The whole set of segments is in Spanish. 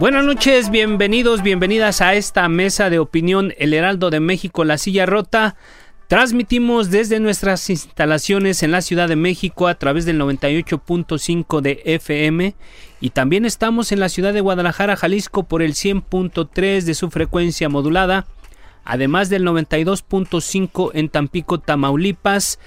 Buenas noches, bienvenidos, bienvenidas a esta mesa de opinión El Heraldo de México, La Silla Rota. Transmitimos desde nuestras instalaciones en la Ciudad de México a través del 98.5 de FM y también estamos en la ciudad de Guadalajara, Jalisco por el 100.3 de su frecuencia modulada, además del 92.5 en Tampico, Tamaulipas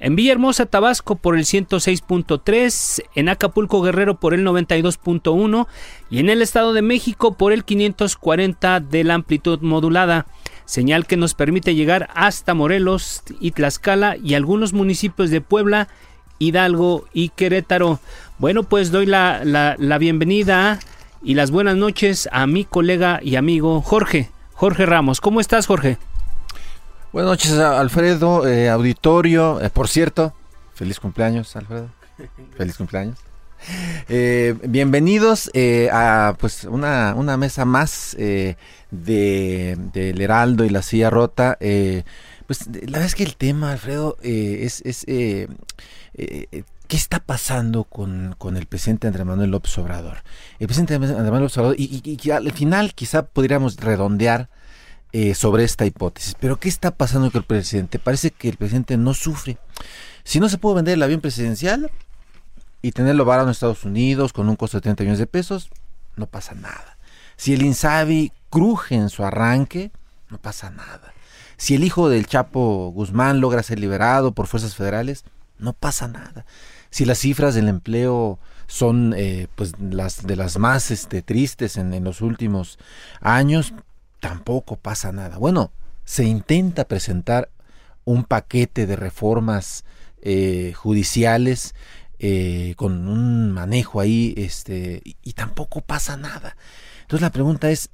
en Villahermosa, Tabasco por el 106.3, en Acapulco, Guerrero por el 92.1 y en el Estado de México por el 540 de la amplitud modulada, señal que nos permite llegar hasta Morelos y Tlaxcala y algunos municipios de Puebla, Hidalgo y Querétaro. Bueno, pues doy la, la bienvenida y las buenas noches a mi colega y amigo Jorge, Jorge Ramos. ¿Cómo estás, Jorge? Buenas noches, Alfredo, eh, auditorio. Eh, por cierto, feliz cumpleaños, Alfredo. Feliz cumpleaños. Eh, bienvenidos a pues una, una, mesa más de del Heraldo y la silla rota. pues la verdad es que el tema, Alfredo, es, es ¿qué está pasando con, con, el presidente Andrés Manuel López Obrador? El presidente Andrés Manuel López Obrador, y, y, y al final quizá podríamos redondear eh, sobre esta hipótesis. Pero ¿qué está pasando con el presidente? Parece que el presidente no sufre. Si no se puede vender el avión presidencial y tenerlo varado en Estados Unidos con un costo de 30 millones de pesos, no pasa nada. Si el Insabi cruje en su arranque, no pasa nada. Si el hijo del Chapo Guzmán logra ser liberado por fuerzas federales, no pasa nada. Si las cifras del empleo son eh, pues las de las más este, tristes en los últimos años, tampoco pasa nada. Bueno, se intenta presentar un paquete de reformas eh, judiciales eh, con un manejo ahí, este, y, tampoco pasa nada. Entonces la pregunta es,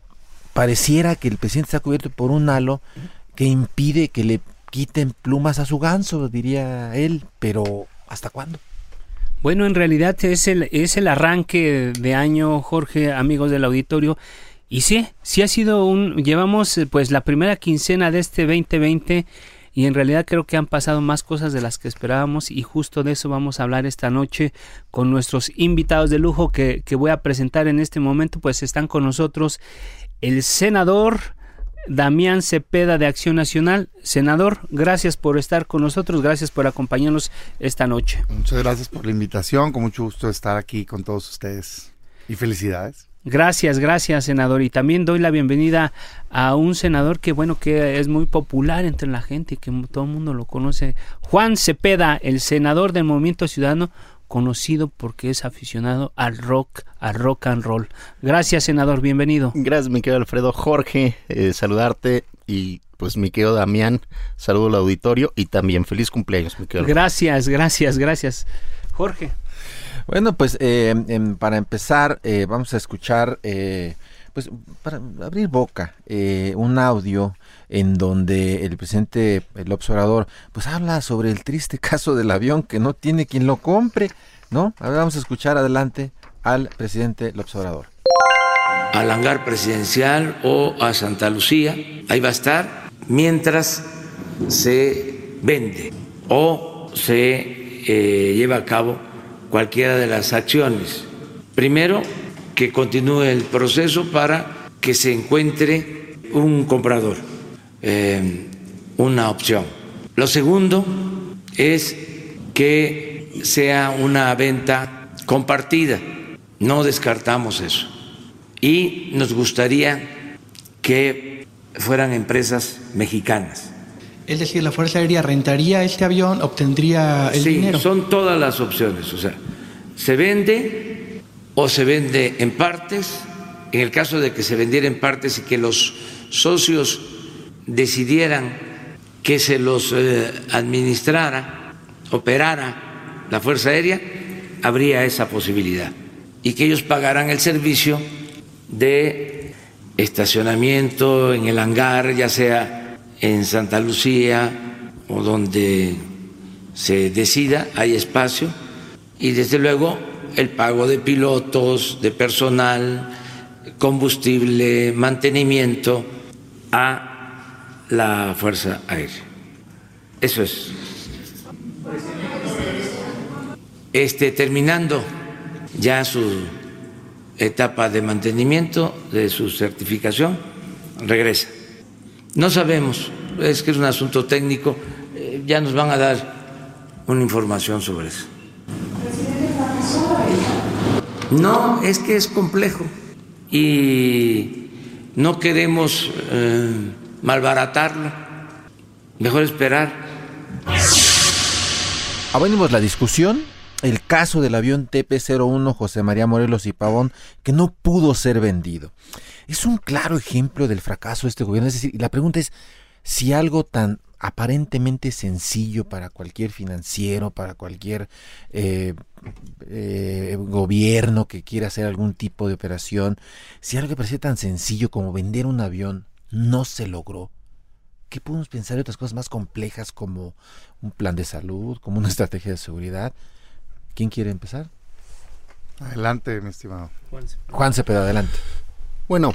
pareciera que el presidente está cubierto por un halo que impide que le quiten plumas a su ganso, diría él, pero ¿hasta cuándo? Bueno, en realidad es el, es el arranque de año, Jorge, amigos del auditorio, y sí, sí ha sido un... Llevamos eh, pues la primera quincena de este 2020 y en realidad creo que han pasado más cosas de las que esperábamos y justo de eso vamos a hablar esta noche con nuestros invitados de lujo que, que voy a presentar en este momento. Pues están con nosotros el senador Damián Cepeda de Acción Nacional. Senador, gracias por estar con nosotros, gracias por acompañarnos esta noche. Muchas gracias por la invitación, con mucho gusto estar aquí con todos ustedes y felicidades. Gracias, gracias, senador. Y también doy la bienvenida a un senador que, bueno, que es muy popular entre la gente, que todo el mundo lo conoce. Juan Cepeda, el senador del Movimiento Ciudadano, conocido porque es aficionado al rock, al rock and roll. Gracias, senador, bienvenido. Gracias, mi querido Alfredo. Jorge, eh, saludarte y pues mi querido Damián, saludo al auditorio y también feliz cumpleaños, mi querido. Gracias, gracias, gracias. Jorge. Bueno, pues eh, em, para empezar eh, vamos a escuchar, eh, pues para abrir boca, un audio en donde el presidente el observador pues habla sobre el triste caso del avión que no tiene quien lo compre, ¿no? Ahora vamos a escuchar adelante al presidente el observador. Al hangar presidencial o a Santa Lucía, ahí va a estar mientras se vende o se lleva a cabo cualquiera de las acciones. Primero, que continúe el proceso para que se encuentre un comprador, eh, una opción. Lo segundo es que sea una venta compartida. No descartamos eso. Y nos gustaría que fueran empresas mexicanas. Es decir, la Fuerza Aérea rentaría este avión, obtendría el sí, dinero. son todas las opciones. O sea, se vende o se vende en partes. En el caso de que se vendiera en partes y que los socios decidieran que se los eh, administrara, operara la Fuerza Aérea, habría esa posibilidad. Y que ellos pagaran el servicio de estacionamiento en el hangar, ya sea en Santa Lucía o donde se decida, hay espacio, y desde luego el pago de pilotos, de personal, combustible, mantenimiento a la Fuerza Aérea. Eso es. Este, terminando ya su etapa de mantenimiento de su certificación, regresa. No sabemos, es que es un asunto técnico, eh, ya nos van a dar una información sobre eso. No, es que es complejo y no queremos eh, malbaratarlo, mejor esperar. Abrimos la discusión. El caso del avión TP-01 José María Morelos y Pavón que no pudo ser vendido. Es un claro ejemplo del fracaso de este gobierno. Es decir, la pregunta es si algo tan aparentemente sencillo para cualquier financiero, para cualquier eh, eh, gobierno que quiera hacer algún tipo de operación, si algo que parecía tan sencillo como vender un avión no se logró, ¿qué podemos pensar de otras cosas más complejas como un plan de salud, como una estrategia de seguridad? ¿Quién quiere empezar? Adelante, mi estimado. Juan Cepeda, adelante. Bueno,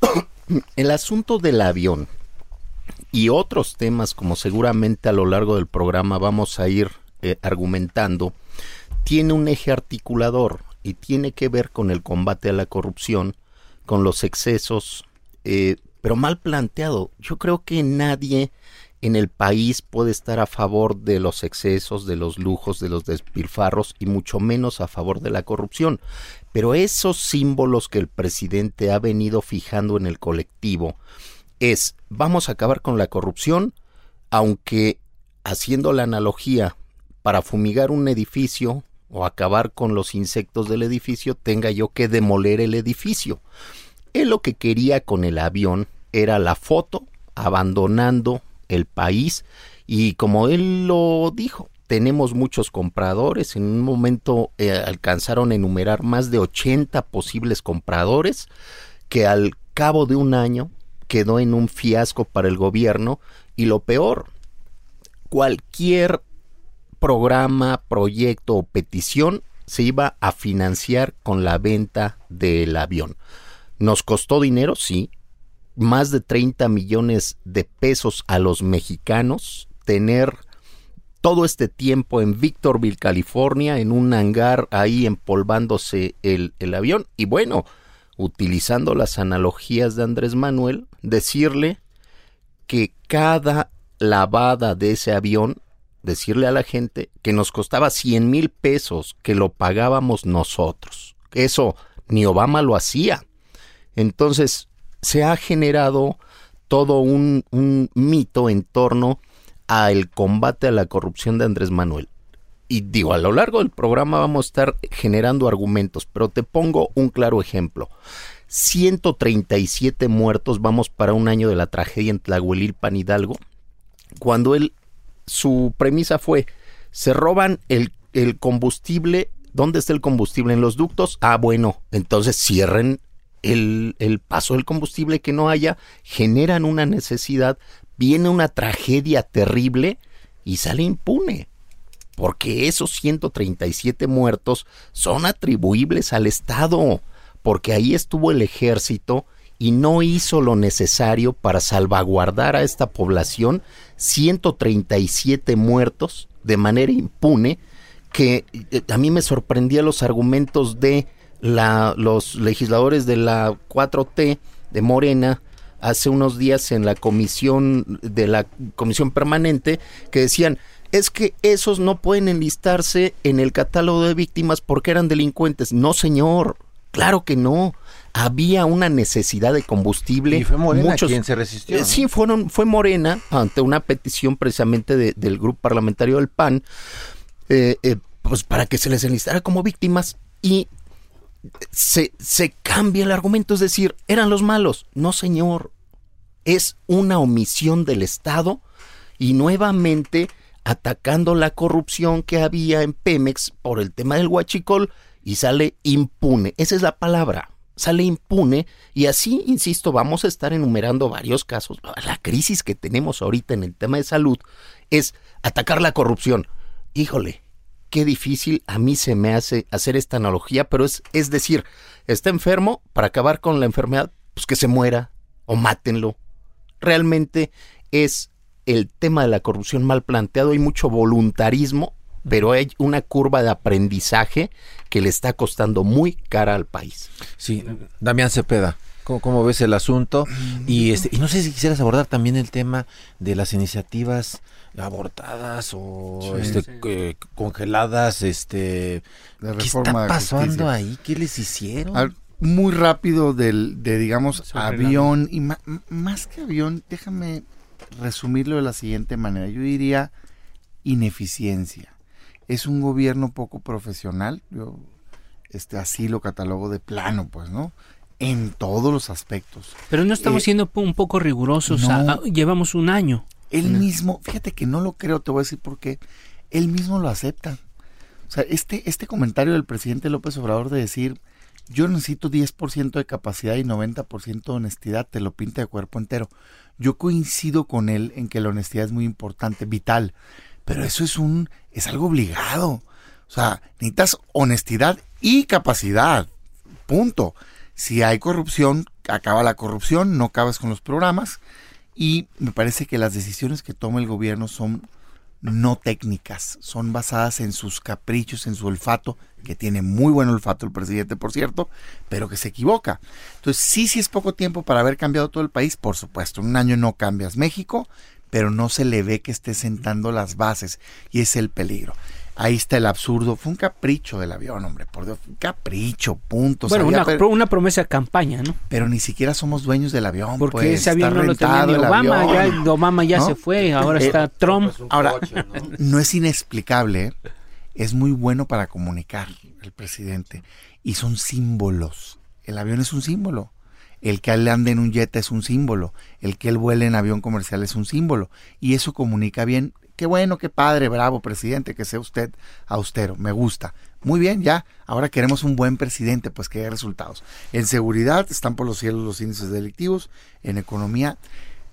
el asunto del avión y otros temas como seguramente a lo largo del programa vamos a ir eh, argumentando, tiene un eje articulador y tiene que ver con el combate a la corrupción, con los excesos, eh, pero mal planteado. Yo creo que nadie en el país puede estar a favor de los excesos, de los lujos, de los despilfarros y mucho menos a favor de la corrupción. Pero esos símbolos que el presidente ha venido fijando en el colectivo es vamos a acabar con la corrupción, aunque haciendo la analogía para fumigar un edificio o acabar con los insectos del edificio tenga yo que demoler el edificio. Él lo que quería con el avión era la foto abandonando el país y como él lo dijo, tenemos muchos compradores, en un momento eh, alcanzaron a enumerar más de 80 posibles compradores que al cabo de un año quedó en un fiasco para el gobierno y lo peor, cualquier programa, proyecto o petición se iba a financiar con la venta del avión. ¿Nos costó dinero? Sí, más de 30 millones de pesos a los mexicanos tener todo este tiempo en Victorville, California, en un hangar ahí empolvándose el, el, avión. Y bueno, utilizando las analogías de Andrés Manuel, decirle que cada lavada de ese avión, decirle a la gente que nos costaba 100 mil pesos, que lo pagábamos nosotros. Eso ni Obama lo hacía. Entonces, se ha generado todo un, un mito en torno al combate a la corrupción de Andrés Manuel. Y digo, a lo largo del programa vamos a estar generando argumentos, pero te pongo un claro ejemplo. 137 muertos, vamos para un año de la tragedia en Tlahuelilpan Hidalgo, cuando él, su premisa fue, se roban el, el combustible, ¿dónde está el combustible? En los ductos, ah, bueno, entonces cierren el, el paso del combustible que no haya, generan una necesidad, viene una tragedia terrible y sale impune. Porque esos 137 muertos son atribuibles al Estado, porque ahí estuvo el ejército y no hizo lo necesario para salvaguardar a esta población, 137 muertos de manera impune, que eh, a mí me sorprendía los argumentos de la, los legisladores de la 4T de Morena hace unos días en la comisión de la comisión permanente que decían es que esos no pueden enlistarse en el catálogo de víctimas porque eran delincuentes. No, señor, claro que no. Había una necesidad de combustible. Y fue Morena Muchos- quien se resistió. Eh, ¿no? Sí, fueron, fue Morena ante una petición precisamente de- del grupo parlamentario del PAN, eh, eh, pues para que se les enlistara como víctimas y se, se cambia el argumento, es decir, eran los malos. No, señor, es una omisión del Estado y nuevamente atacando la corrupción que había en Pemex por el tema del huachicol y sale impune. Esa es la palabra. Sale impune y así, insisto, vamos a estar enumerando varios casos. La crisis que tenemos ahorita en el tema de salud es atacar la corrupción. Híjole, qué difícil a mí se me hace hacer esta analogía, pero es, es decir, está enfermo, para acabar con la enfermedad, pues que se muera o mátenlo. Realmente es el tema de la corrupción mal planteado, hay mucho voluntarismo, pero hay una curva de aprendizaje que le está costando muy cara al país. Sí, Damián Cepeda, ¿cómo, cómo ves el asunto? Y, este, y no sé si quisieras abordar también el tema de las iniciativas abortadas o Sí. este, Sí. eh, congeladas, este, De ¿qué está pasando ahí? ¿Qué les hicieron? Muy rápido del, de, digamos, Sobre avión. Y ma- más que avión, déjame resumirlo de la siguiente manera. Yo diría ineficiencia. Es un gobierno poco profesional. Yo este, así lo catalogo de plano, pues, ¿no? En todos los aspectos. Pero no estamos Eh, siendo un poco rigurosos. no. llevamos un año. Él mismo, fíjate que no lo creo, te voy a decir por qué. Él mismo lo acepta. O sea, este, este comentario del presidente López Obrador de decir, yo necesito 10% de capacidad y 90% de honestidad, te lo pinta de cuerpo entero. Yo coincido con él en que la honestidad es muy importante, vital, pero eso es un, es algo obligado. O sea, necesitas honestidad y capacidad. Punto. Si hay corrupción, acaba la corrupción, no acabas con los programas. Y me parece que las decisiones que toma el gobierno son no técnicas, son basadas en sus caprichos, en su olfato, que tiene muy buen olfato el presidente, por cierto, pero que se equivoca. Entonces, sí, sí es poco tiempo para haber cambiado todo el país, por supuesto, en un año no cambias México, pero no se le ve que esté sentando las bases y es el peligro. Ahí está el absurdo. Fue un capricho del avión, hombre, por Dios. Un capricho, punto. bueno, Sabía una, per- pro- una promesa de campaña, ¿no? pero ni siquiera somos dueños del avión. Porque pues, ese avión está no lo tenía ni Obama. avión, Ya, Obama ya ¿no? se fue, ahora Eh, está Trump. Ahora, no es inexplicable, ¿eh? es muy bueno para comunicar el presidente. Y son símbolos. El avión es un símbolo. El que él ande en un jet es un símbolo. El que él vuele en avión comercial es un símbolo. Y eso comunica bien. Qué bueno, qué padre, bravo, presidente, que sea usted austero. Me gusta. Muy bien, ya. Ahora queremos un buen presidente, pues que haya resultados. En seguridad están por los cielos los índices delictivos. En economía,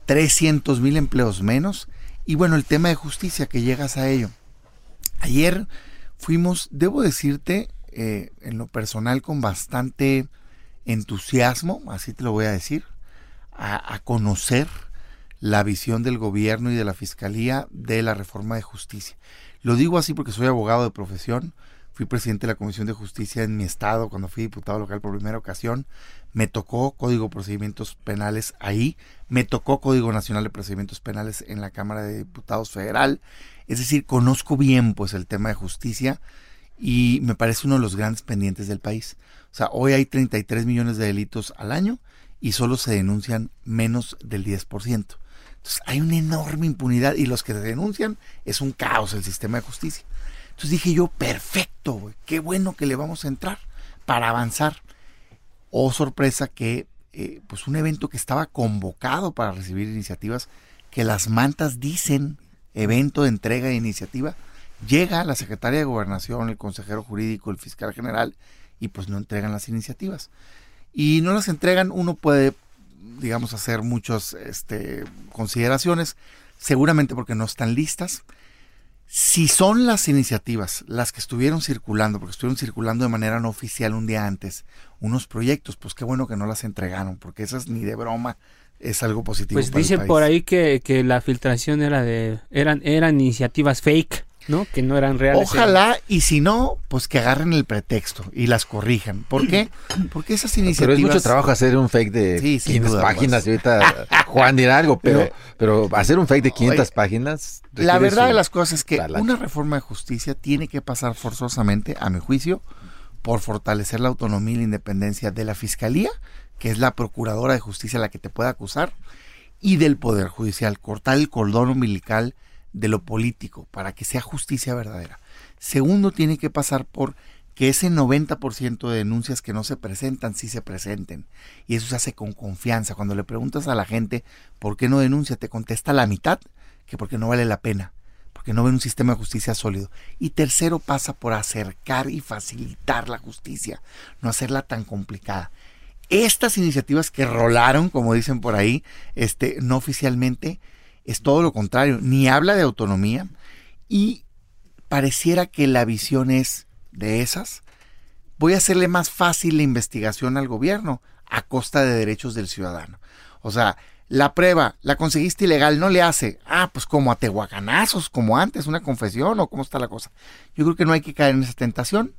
300 mil empleos menos. Y bueno, el tema de justicia, que llegas a ello. Ayer fuimos, debo decirte, eh, en lo personal, con bastante entusiasmo, así te lo voy a decir, a conocer la visión del gobierno y de la fiscalía de la reforma de justicia. Lo digo así porque soy abogado de profesión, fui presidente de la Comisión de Justicia en mi estado cuando fui diputado local por primera ocasión, me tocó Código de Procedimientos Penales ahí, me tocó Código Nacional de Procedimientos Penales en la Cámara de Diputados Federal, es decir, conozco bien pues el tema de justicia y me parece uno de los grandes pendientes del país. O sea, hoy hay 33 millones de delitos al año y solo se denuncian menos del 10%. Entonces hay una enorme impunidad y los que denuncian es un caos el sistema de justicia. Entonces dije yo, perfecto, qué bueno que le vamos a entrar para avanzar. Oh, sorpresa que eh, pues un evento que estaba convocado para recibir iniciativas, que las mantas dicen evento de entrega de iniciativa, llega la secretaria de gobernación, el consejero jurídico, el fiscal general, y pues no entregan las iniciativas. Y no las entregan, uno puede, digamos, hacer muchas este, consideraciones, seguramente porque no están listas. Si son las iniciativas las que estuvieron circulando, porque estuvieron circulando de manera no oficial un día antes, unos proyectos, pues qué bueno que no las entregaron, porque esas ni de broma es algo positivo. Pues para el dicen país. por ahí que, que la filtración era de eran eran iniciativas fake. ¿No? Que no eran reales. Ojalá, y si no, pues que agarren el pretexto y las corrijan. ¿Por qué? Porque esas iniciativas... Pero es mucho trabajo hacer un fake de Sí, sin 500 duda, páginas. pues. Y ahorita Juan dirá algo, pero, pero hacer un fake de 500 páginas... La verdad su de las cosas es que talacha. una reforma de justicia tiene que pasar forzosamente, a mi juicio, por fortalecer la autonomía y la independencia de la Fiscalía, que es la Procuradora de Justicia la que te puede acusar, y del Poder Judicial, cortar el cordón umbilical de lo político para que sea justicia verdadera. Segundo, tiene que pasar por que ese 90% de denuncias que no se presentan, sí se presenten. Y eso se hace con confianza. Cuando le preguntas a la gente por qué no denuncia, te contesta la mitad que porque no vale la pena, porque no ven un sistema de justicia sólido. Y tercero pasa por acercar y facilitar la justicia, no hacerla tan complicada. Estas iniciativas que rolaron, como dicen por ahí, este, no oficialmente, es todo lo contrario, ni habla de autonomía y pareciera que la visión es de esas. Voy a hacerle más fácil la investigación al gobierno a costa de derechos del ciudadano. O sea, la prueba, la conseguiste ilegal, no le hace. Ah, pues como a tehuacanazos, como antes, una confesión o cómo está la cosa. Yo creo que no hay que caer en esa tentación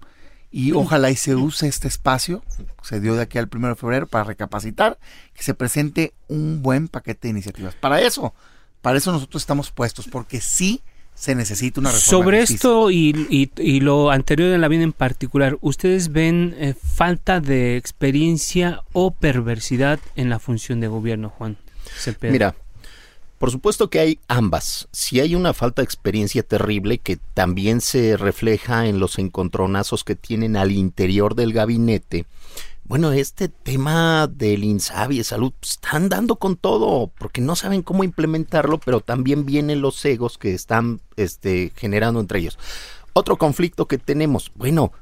y ojalá y se use este espacio, se dio de aquí al 1 de febrero para recapacitar, que se presente un buen paquete de iniciativas. Para eso, para eso nosotros estamos puestos, porque sí se necesita una reforma. Sobre esto y, y- y lo anterior en la vida en particular, ¿ustedes ven eh, falta de experiencia o perversidad en la función de gobierno, Juan Cepeda? Mira, por supuesto que hay ambas. Si hay una falta de experiencia terrible que también se refleja en los encontronazos que tienen al interior del gabinete. Bueno, este tema del INSABI de salud pues, están dando con todo porque no saben cómo implementarlo, pero también vienen los egos que están este, generando entre ellos. Otro conflicto que tenemos, bueno,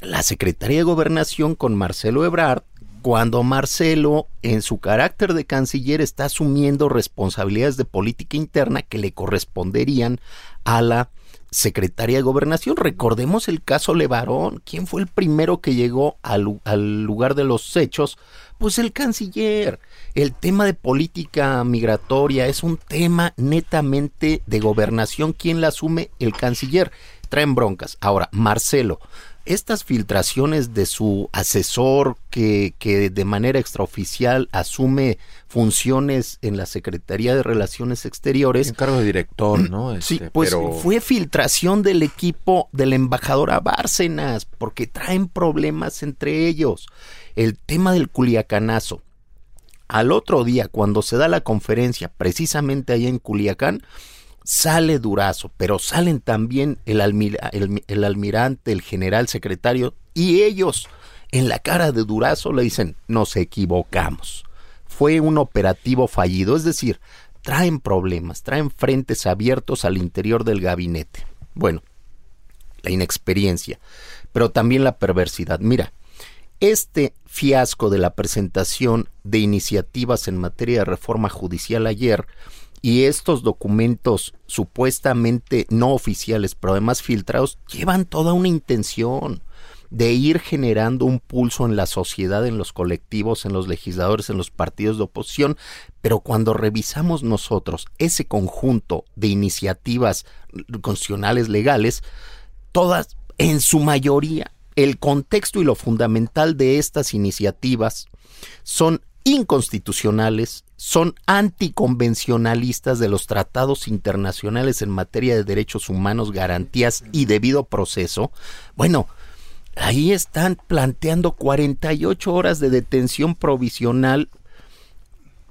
la Secretaría de Gobernación con Marcelo Ebrard, cuando Marcelo, en su carácter de canciller, está asumiendo responsabilidades de política interna que le corresponderían a la Secretaría de Gobernación. Recordemos el caso Levarón. ¿Quién fue el primero que llegó al, al lugar de los hechos? Pues el canciller. El tema de política migratoria es un tema netamente de gobernación. ¿Quién la asume? El canciller. Traen broncas. Ahora, Marcelo, estas filtraciones de su asesor que, que de manera extraoficial asume funciones en la Secretaría de Relaciones Exteriores. Encargo de director, ¿no? Sí, Este, pues pero- fue filtración del equipo de la embajadora Bárcenas, porque traen problemas entre ellos. El tema del culiacanazo. Al otro día, cuando se da la conferencia, precisamente allá en Culiacán, sale Durazo, pero salen también el, el almirante, el general secretario, y ellos en la cara de Durazo le dicen, nos equivocamos. Fue un operativo fallido, es decir, traen problemas, traen frentes abiertos al interior del gabinete. Bueno, la inexperiencia, pero también la perversidad. Mira, este fiasco de la presentación de iniciativas en materia de reforma judicial ayer y estos documentos supuestamente no oficiales, pero además filtrados, llevan toda una intención de ir generando un pulso en la sociedad, en los colectivos, en los legisladores, en los partidos de oposición, pero cuando revisamos nosotros ese conjunto de iniciativas constitucionales legales, todas, en su mayoría, el contexto y lo fundamental de estas iniciativas son inconstitucionales, son anticonvencionalistas de los tratados internacionales en materia de derechos humanos, garantías y debido proceso. Bueno, ahí están planteando 48 horas de detención provisional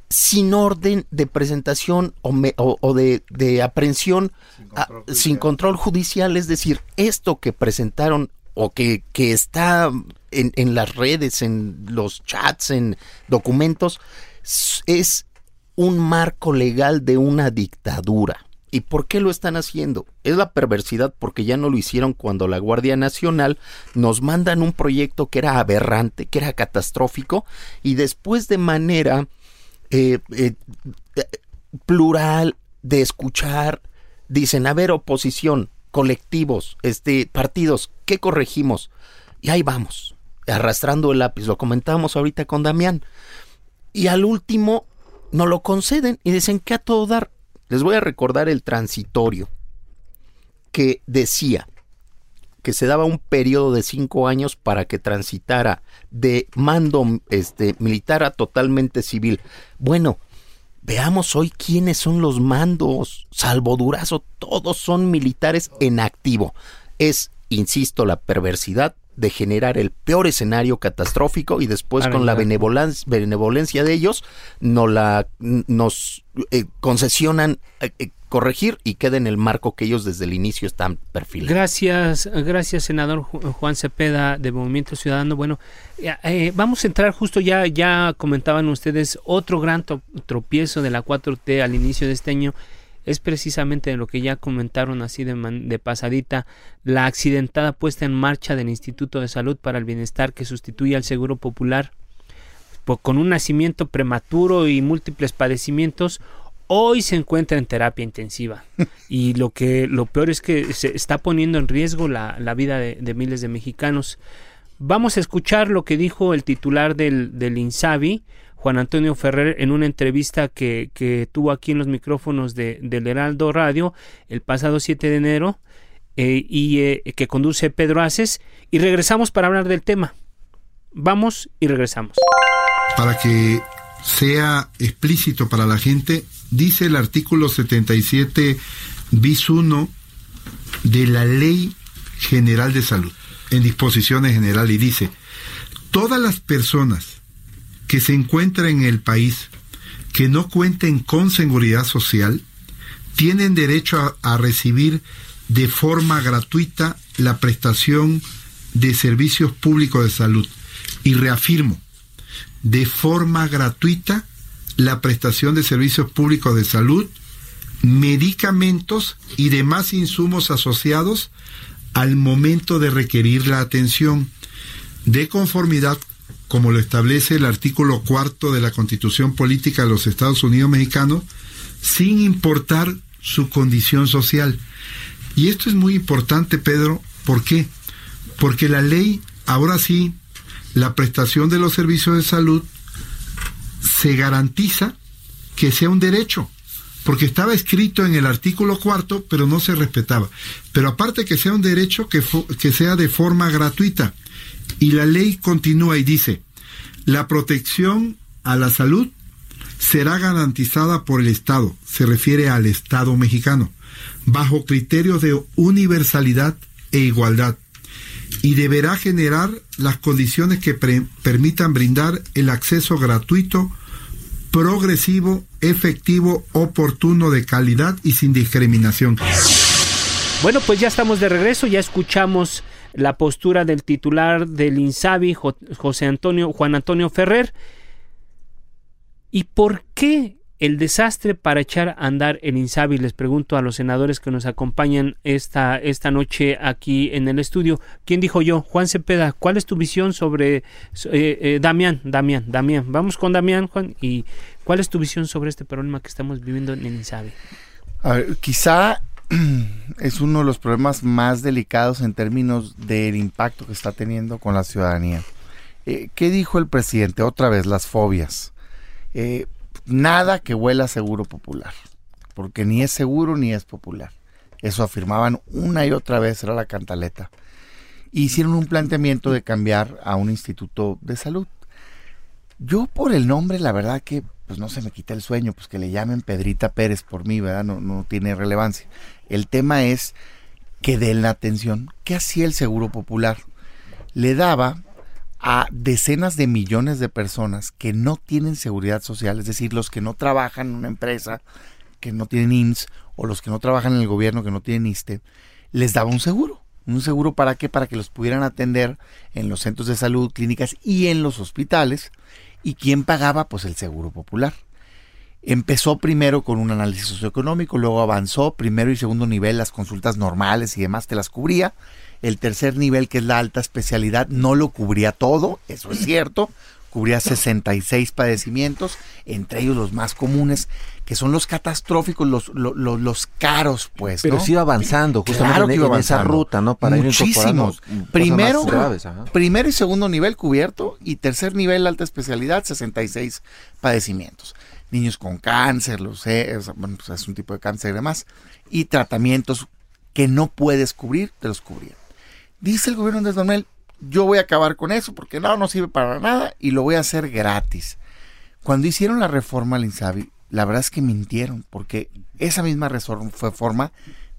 sin orden de presentación o, me- o- o de, de aprehensión a- sin control judicial. Es decir, esto que presentaron o que, que está en, en las redes, en los chats, en documentos, es un marco legal de una dictadura. ¿Y por qué lo están haciendo? Es la perversidad porque ya no lo hicieron cuando la Guardia Nacional nos mandan un proyecto que era aberrante, que era catastrófico, y después de manera eh, eh, plural de escuchar, dicen, a ver, oposición, colectivos, este, partidos, ¿qué corregimos? Y ahí vamos, arrastrando el lápiz, lo comentábamos ahorita con Damián. Y al último no lo conceden y dicen que a todo dar. Les voy a recordar el transitorio. que decía que se daba un periodo de cinco años para que transitara de mando este, militar a totalmente civil. Bueno, veamos hoy quiénes son los mandos. Salvo Durazo, todos son militares en activo. Es, insisto, la perversidad de generar el peor escenario catastrófico y después con la benevolencia, benevolencia de ellos nos, la, nos eh, concesionan eh, eh, corregir y queda en el marco que ellos desde el inicio están perfilando. Gracias, gracias senador Juan Cepeda de Movimiento Ciudadano. Bueno, vamos a entrar justo ya, ya comentaban ustedes otro gran tropiezo de la 4T al inicio de este año es precisamente de lo que ya comentaron así de, de, pasadita, la accidentada puesta en marcha del Instituto de Salud para el Bienestar que sustituye al Seguro Popular con un nacimiento prematuro y múltiples padecimientos, hoy se encuentra en terapia intensiva. Y lo que lo peor es que se está poniendo en riesgo la, vida de, miles de mexicanos. Vamos a escuchar lo que dijo el titular del, del INSABI, Juan Antonio Ferrer en una entrevista que, que tuvo aquí en los micrófonos de, del Heraldo Radio el pasado 7 de enero eh, y eh, que conduce Pedro Aces y regresamos para hablar del tema. Vamos y regresamos. Para que sea explícito para la gente, dice el artículo 77 bis 1 de la Ley General de Salud, en disposiciones general, y dice, todas las personas que se encuentra en el país que no cuenten con seguridad social tienen derecho a, recibir de forma gratuita la prestación de servicios públicos de salud. Y reafirmo, de forma gratuita la prestación de servicios públicos de salud, medicamentos y demás insumos asociados al momento de requerir la atención, de conformidad como lo establece el artículo cuarto de la Constitución Política de los Estados Unidos Mexicanos, sin importar su condición social. Y esto es muy importante, Pedro, ¿por qué? Porque la ley, ahora sí, la prestación de los servicios de salud se garantiza que sea un derecho, porque estaba escrito en el artículo cuarto, pero no se respetaba. Pero aparte que sea un derecho, que, que sea de forma gratuita. Y la ley continúa y dice, la protección a la salud será garantizada por el Estado, se refiere al Estado mexicano, bajo criterios de universalidad e igualdad, y deberá generar las condiciones que permitan brindar el acceso gratuito, progresivo, efectivo, oportuno, de calidad y sin discriminación. Bueno, pues ya estamos de regreso, ya escuchamos la postura del titular del INSABI, José Antonio, Juan Antonio Ferrer. ¿Y por qué el desastre para echar a andar el INSABI? Les pregunto a los senadores que nos acompañan esta, esta noche aquí en el estudio. ¿Quién dijo yo? Juan Cepeda, ¿cuál es tu visión sobre eh, eh, Damián? Damián, Damián. Vamos con Damián, Juan. ¿Y cuál es tu visión sobre este problema que estamos viviendo en el INSABI? Quizá es uno de los problemas más delicados en términos del impacto que está teniendo con la ciudadanía. Eh, ¿Qué dijo el presidente? Otra vez, las fobias. Eh, nada que huela seguro popular, porque ni es seguro ni es popular. Eso afirmaban una y otra vez, era la cantaleta. Hicieron un planteamiento de cambiar a un instituto de salud. Yo por el nombre, la verdad que pues no se me quita el sueño, pues que le llamen Pedrita Pérez por mí, ¿verdad? No, no tiene relevancia. El tema es que den la atención. ¿Qué hacía el Seguro Popular? Le daba a decenas de millones de personas que no tienen seguridad social, es decir, los que no trabajan en una empresa, que no tienen IMSS, o los que no trabajan en el gobierno, que no tienen ISTE, les daba un seguro. ¿Un seguro para qué? Para que los pudieran atender en los centros de salud, clínicas y en los hospitales. ¿Y quién pagaba? Pues el Seguro Popular. Empezó primero con un análisis socioeconómico, luego avanzó, primero y segundo nivel, las consultas normales y demás te las cubría. El tercer nivel, que es la alta especialidad, no lo cubría todo, eso es cierto, cubría 66 padecimientos, entre ellos los más comunes, que son los catastróficos, los, los, caros, pues. Pero sí iba avanzando, justamente en, esa ruta, ¿no? Para Muchísimos. primero, primero y segundo nivel cubierto y tercer nivel alta especialidad, 66 padecimientos niños con cáncer, lo sé, es, bueno, pues es un tipo de cáncer y demás, y tratamientos que no puedes cubrir, te los cubrían. Dice el gobierno de Manuel, yo voy a acabar con eso porque no, no sirve para nada y lo voy a hacer gratis. Cuando hicieron la reforma al INSABI, la verdad es que mintieron porque esa misma reforma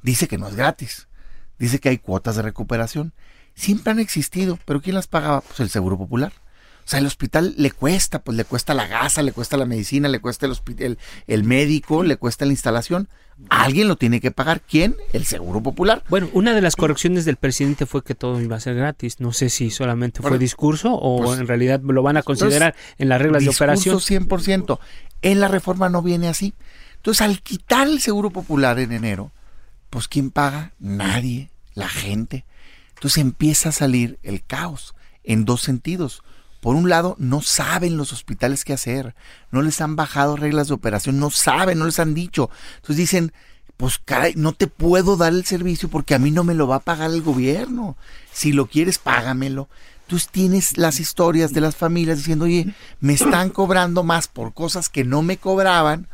dice que no es gratis. Dice que hay cuotas de recuperación. Siempre han existido, pero ¿quién las pagaba? Pues el Seguro Popular. O sea, el hospital le cuesta, pues le cuesta la gasa, le cuesta la medicina, le cuesta el, hospital, el médico, le cuesta la instalación. Alguien lo tiene que pagar. ¿Quién? El Seguro Popular. Bueno, una de las correcciones del presidente fue que todo iba a ser gratis. No sé si solamente fue discurso o pues, en realidad lo van a considerar en las reglas de operación. 100%. En la reforma no viene así. Entonces, al quitar el Seguro Popular en enero, pues ¿quién paga? Nadie, la gente. Entonces empieza a salir el caos en dos sentidos. Por un lado, no saben los hospitales qué hacer, no les han bajado reglas de operación, no saben, no les han dicho. Entonces dicen, pues caray, no te puedo dar el servicio porque a mí no me lo va a pagar el gobierno. Si lo quieres, págamelo. Entonces tienes las historias de las familias diciendo, oye, me están cobrando más por cosas que no me cobraban,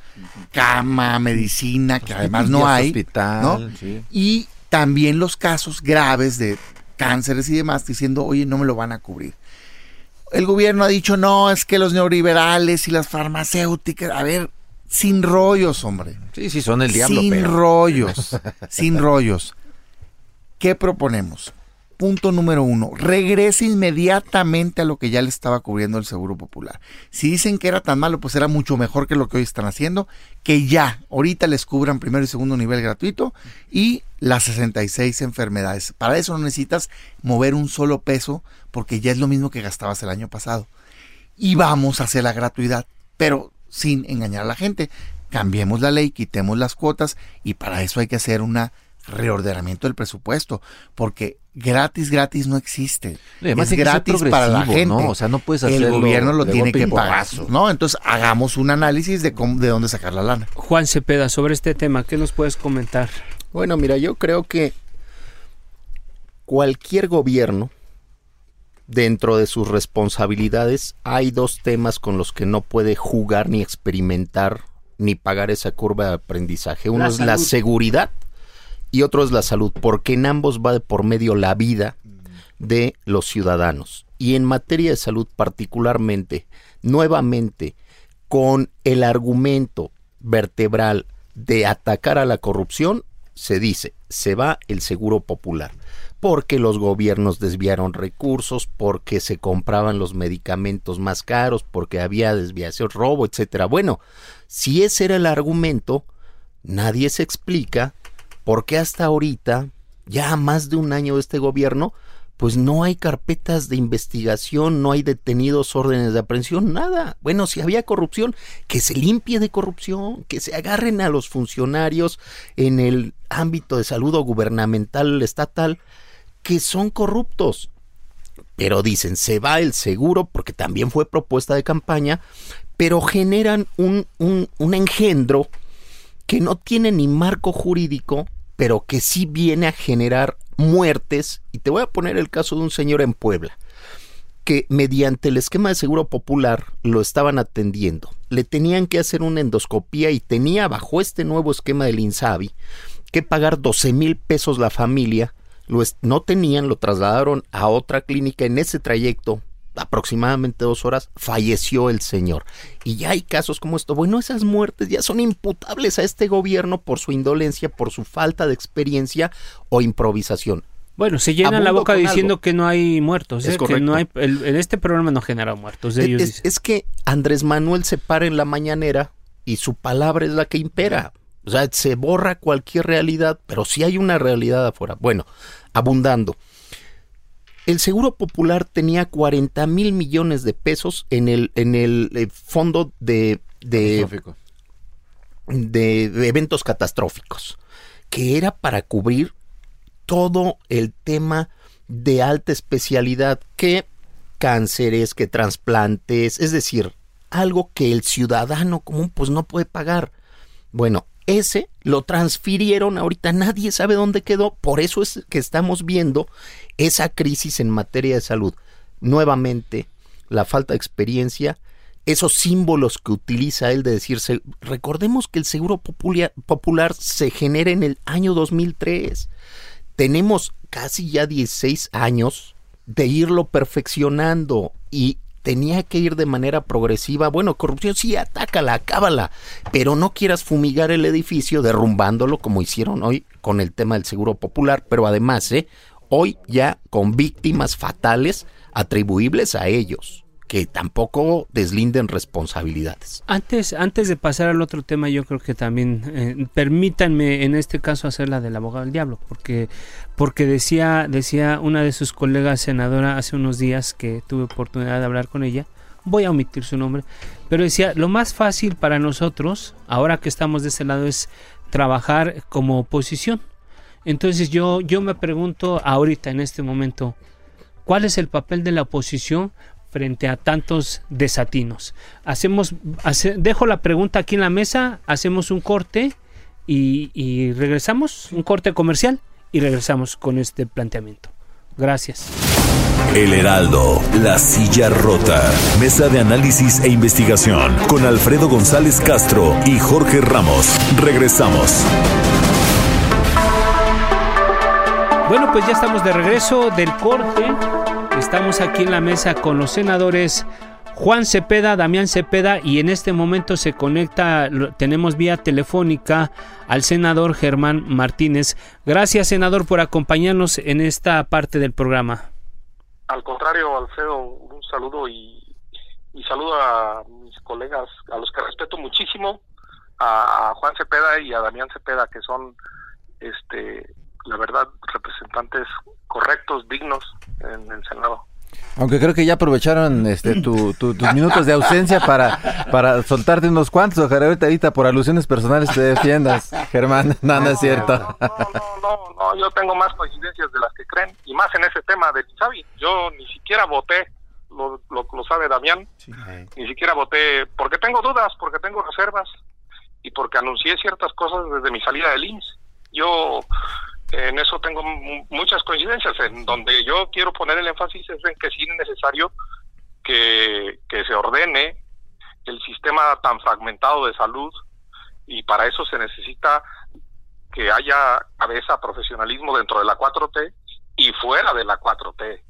cama, medicina, que además no hay, hospital, y también los casos graves de cánceres y demás, diciendo, oye, no me lo van a cubrir el gobierno ha dicho, no, es que los neoliberales y las farmacéuticas, a ver, sin rollos, hombre. Sí, sí, son el diablo. Sin rollos, sin rollos. ¿Qué proponemos? punto número uno, regrese inmediatamente a lo que ya le estaba cubriendo el Seguro Popular. Si dicen que era tan malo, pues era mucho mejor que lo que hoy están haciendo, que ya, ahorita les cubran primero y segundo nivel gratuito y las 66 enfermedades. Para eso no necesitas mover un solo peso, porque ya es lo mismo que gastabas el año pasado. Y vamos a hacer la gratuidad, pero sin engañar a la gente. Cambiemos la ley, quitemos las cuotas y para eso hay que hacer una reordenamiento del presupuesto, porque gratis, gratis no existe. es gratis para la gente. ¿no? O sea, no puedes hacerlo. El gobierno lo tiene que pagar, ¿no? Entonces, hagamos un análisis de cómo, de dónde sacar la lana. Juan Cepeda, sobre este tema, ¿qué nos puedes comentar? Bueno, mira, yo creo que cualquier gobierno dentro de sus responsabilidades hay dos temas con los que no puede jugar ni experimentar ni pagar esa curva de aprendizaje. Uno es la seguridad y otro es la salud, porque en ambos va de por medio la vida de los ciudadanos. Y en materia de salud particularmente, nuevamente, con el argumento vertebral de atacar a la corrupción, se dice, se va el seguro popular, porque los gobiernos desviaron recursos, porque se compraban los medicamentos más caros, porque había desviación, robo, etcétera. Bueno, si ese era el argumento, nadie se explica ¿Por qué hasta ahorita, ya más de un año de este gobierno, pues no hay carpetas de investigación, no hay detenidos, órdenes de aprehensión, nada. Bueno, si había corrupción, que se limpie de corrupción, que se agarren a los funcionarios en el ámbito de salud o gubernamental, estatal, que son corruptos. Pero dicen, se va el seguro, porque también fue propuesta de campaña, pero generan un, un, un engendro que no tiene ni marco jurídico pero que sí viene a generar muertes. Y te voy a poner el caso de un señor en Puebla, que mediante el esquema de seguro popular lo estaban atendiendo. Le tenían que hacer una endoscopía y tenía bajo este nuevo esquema del INSABI que pagar 12 mil pesos la familia. Lo no tenían, lo trasladaron a otra clínica en ese trayecto aproximadamente dos horas, falleció el señor. Y ya hay casos como esto. Bueno, esas muertes ya son imputables a este gobierno por su indolencia, por su falta de experiencia o improvisación. Bueno, se llenan la boca diciendo que no hay muertos, es ¿eh? que no hay, en este programa no genera muertos. es, es, que Andrés Manuel se para en la mañanera y su palabra es la que impera. O sea, se borra cualquier realidad, pero sí hay una realidad afuera. Bueno, abundando. El Seguro Popular tenía 40 mil millones de pesos en el, en el eh, fondo de, de, de, eventos catastróficos, que era para cubrir todo el tema de alta especialidad que cánceres, que trasplantes, es decir, algo que el ciudadano común pues no puede pagar. Bueno, ese lo transfirieron, ahorita nadie sabe dónde quedó, por eso es que estamos viendo esa crisis en materia de salud. Nuevamente, la falta de experiencia esos símbolos que utiliza él de decirse, recordemos que el seguro popular se genera en el año 2003. Tenemos casi ya 16 años de irlo perfeccionando y tenía que ir de manera progresiva. Bueno, corrupción sí, atácala, acábala, pero no quieras fumigar el edificio derrumbándolo como hicieron hoy con el tema del seguro popular, pero además, ¿eh? hoy ya con víctimas fatales atribuibles a ellos que tampoco deslinden responsabilidades. Antes, antes de pasar al otro tema, yo creo que también eh, permítanme en este caso hacer la del abogado del diablo, porque, porque decía, decía una de sus colegas senadora hace unos días que tuve oportunidad de hablar con ella, voy a omitir su nombre, pero decía, lo más fácil para nosotros, ahora que estamos de ese lado, es trabajar como oposición. Entonces yo, yo me pregunto ahorita, en este momento, ¿cuál es el papel de la oposición frente a tantos desatinos. Hacemos, dejo la pregunta aquí en la mesa, hacemos un corte y, regresamos, un corte comercial y regresamos con este planteamiento. Gracias. El Heraldo, la silla rota. Mesa de análisis e investigación con Alfredo González Castro y Jorge Ramos. Regresamos. Bueno, pues ya estamos de regreso del corte. Estamos aquí en la mesa con los senadores Juan Cepeda, Damián Cepeda y en este momento se conecta, tenemos vía telefónica al senador Germán Martínez. Gracias senador por acompañarnos en esta parte del programa. Al contrario, Alfredo, un saludo y, saludo a mis colegas, a los que respeto muchísimo, a, a Juan Cepeda y a Damián Cepeda, que son este la verdad, representantes correctos, dignos en el Senado. Aunque creo que ya aprovecharon este, tus minutos de ausencia para, para soltarte unos cuantos. Ojalá ahorita, por alusiones personales te defiendas, Germán. No, no, es cierto. No, no, no, yo tengo más coincidencias de las que creen. Y más en ese tema del Insabi. Yo ni siquiera voté, lo, lo, lo sabe Damián. Ni siquiera voté porque tengo dudas, porque tengo reservas y porque anuncié ciertas cosas desde mi salida del IMSS. Yo en eso tengo muchas coincidencias. En donde yo quiero poner el énfasis es en que sí es necesario que, se ordene el sistema tan fragmentado de salud y para eso se necesita que haya cabeza profesionalismo dentro de la 4T y fuera de la 4T,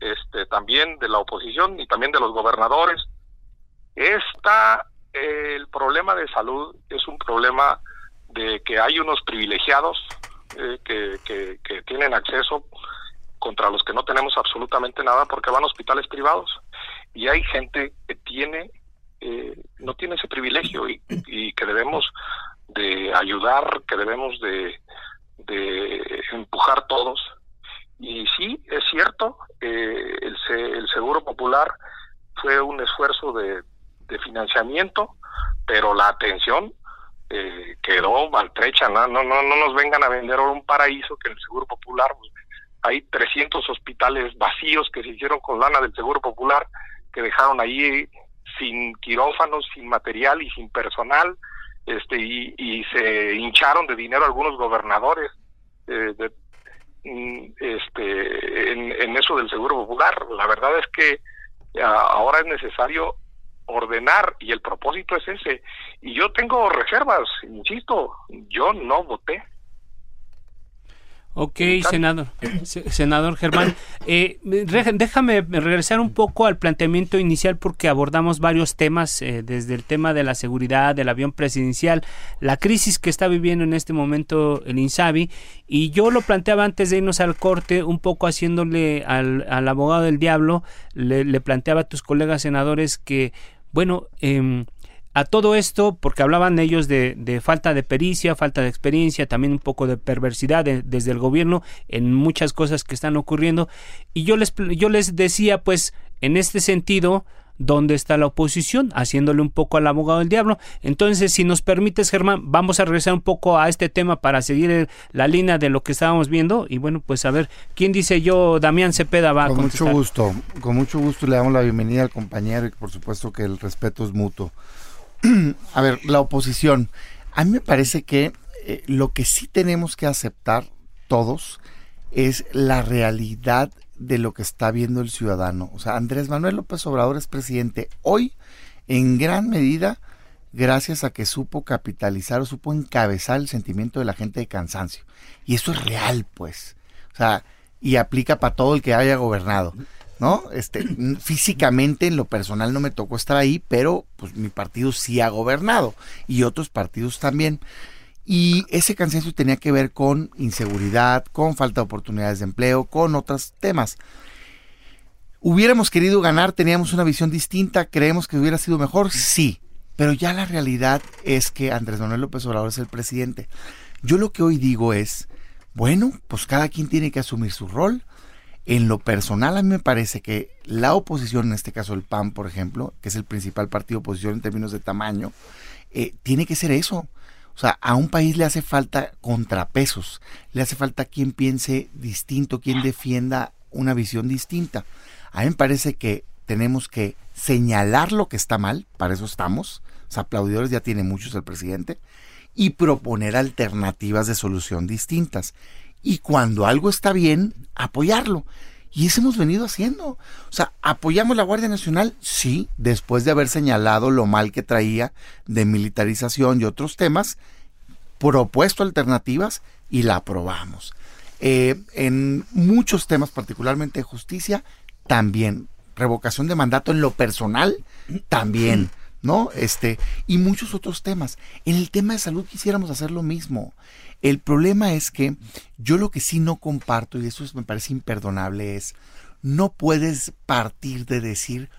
este, también de la oposición y también de los gobernadores. Esta, el problema de salud es un problema de que hay unos privilegiados eh, que, que, tienen acceso contra los que no tenemos absolutamente nada porque van a hospitales privados. Y hay gente que tiene eh, no tiene ese privilegio y, que debemos de ayudar que debemos de, de empujar todos. Y sí es cierto eh, el, el seguro popular fue un esfuerzo de, de financiamiento pero la atención eh, quedó maltrecha, ¿no? No, no, no nos vengan a vender un paraíso que el Seguro Popular pues, hay 300 hospitales vacíos que se hicieron con lana del Seguro Popular, que dejaron ahí sin quirófanos, sin material y sin personal, este y, se hincharon de dinero algunos gobernadores eh, mm, este en, en, eso del Seguro Popular. La verdad es que ahora es necesario ordenar y el propósito es ese. Y yo tengo reservas, insisto, yo no voté. Ok, senador, senador Germán, eh, déjame regresar un poco al planteamiento inicial porque abordamos varios temas, eh, desde el tema de la seguridad del avión presidencial, la crisis que está viviendo en este momento el INSABI, y yo lo planteaba antes de irnos al corte, un poco haciéndole al, al abogado del diablo, le, le planteaba a tus colegas senadores que bueno, em, a todo esto, porque hablaban ellos de, falta de pericia, falta de experiencia, también un poco de perversidad desde el gobierno en muchas cosas que están ocurriendo. Y yo les, yo les decía, pues, en este sentido, dónde está la oposición, haciéndole un poco al abogado del diablo. Entonces, si nos permites, Germán, vamos a regresar un poco a este tema para seguir la línea de lo que estábamos viendo. Y bueno, pues a ver, ¿quién dice yo? Damián Cepeda va con a mucho gusto, con mucho gusto le damos la bienvenida al compañero y por supuesto que el respeto es mutuo. a ver, la oposición. A mí me parece que eh, lo que sí tenemos que aceptar todos es la realidad de lo que está viendo el ciudadano. O sea, Andrés Manuel López Obrador es presidente hoy en gran medida gracias a que supo capitalizar o supo encabezar el sentimiento de la gente de cansancio. Y eso es real, pues. O sea, y aplica para todo el que haya gobernado. ¿No? Este, físicamente, en lo personal, no me tocó estar ahí, pero pues mi partido sí ha gobernado. Y otros partidos también. Y ese cansancio tenía que ver con inseguridad, con falta de oportunidades de empleo, con otros temas. ¿Hubiéramos querido ganar? ¿Teníamos una visión distinta? ¿Creemos que hubiera sido mejor? Sí. Pero ya la realidad es que Andrés Manuel López Obrador es el presidente. Yo lo que hoy digo es, bueno, pues cada quien tiene que asumir su rol. En lo personal, a mí me parece que la oposición, en este caso el PAN, por ejemplo, que es el principal partido de oposición en términos de tamaño, eh, tiene que ser eso. O sea, a un país le hace falta contrapesos, le hace falta quien piense distinto, quien defienda una visión distinta. A mí me parece que tenemos que señalar lo que está mal, para eso estamos, los aplaudidores ya tiene muchos el presidente, y proponer alternativas de solución distintas. Y cuando algo está bien, apoyarlo. Y eso hemos venido haciendo. O sea, ¿apoyamos la Guardia Nacional? Sí, después de haber señalado lo mal que traía de militarización y otros temas, propuesto alternativas y la aprobamos. Eh, en muchos temas, particularmente justicia, también. Revocación de mandato en lo personal, también. ¿no? Este, y muchos otros temas. En el tema de salud quisiéramos hacer lo mismo. El problema es que yo lo que sí no comparto, y eso me parece imperdonable, es no puedes partir de decir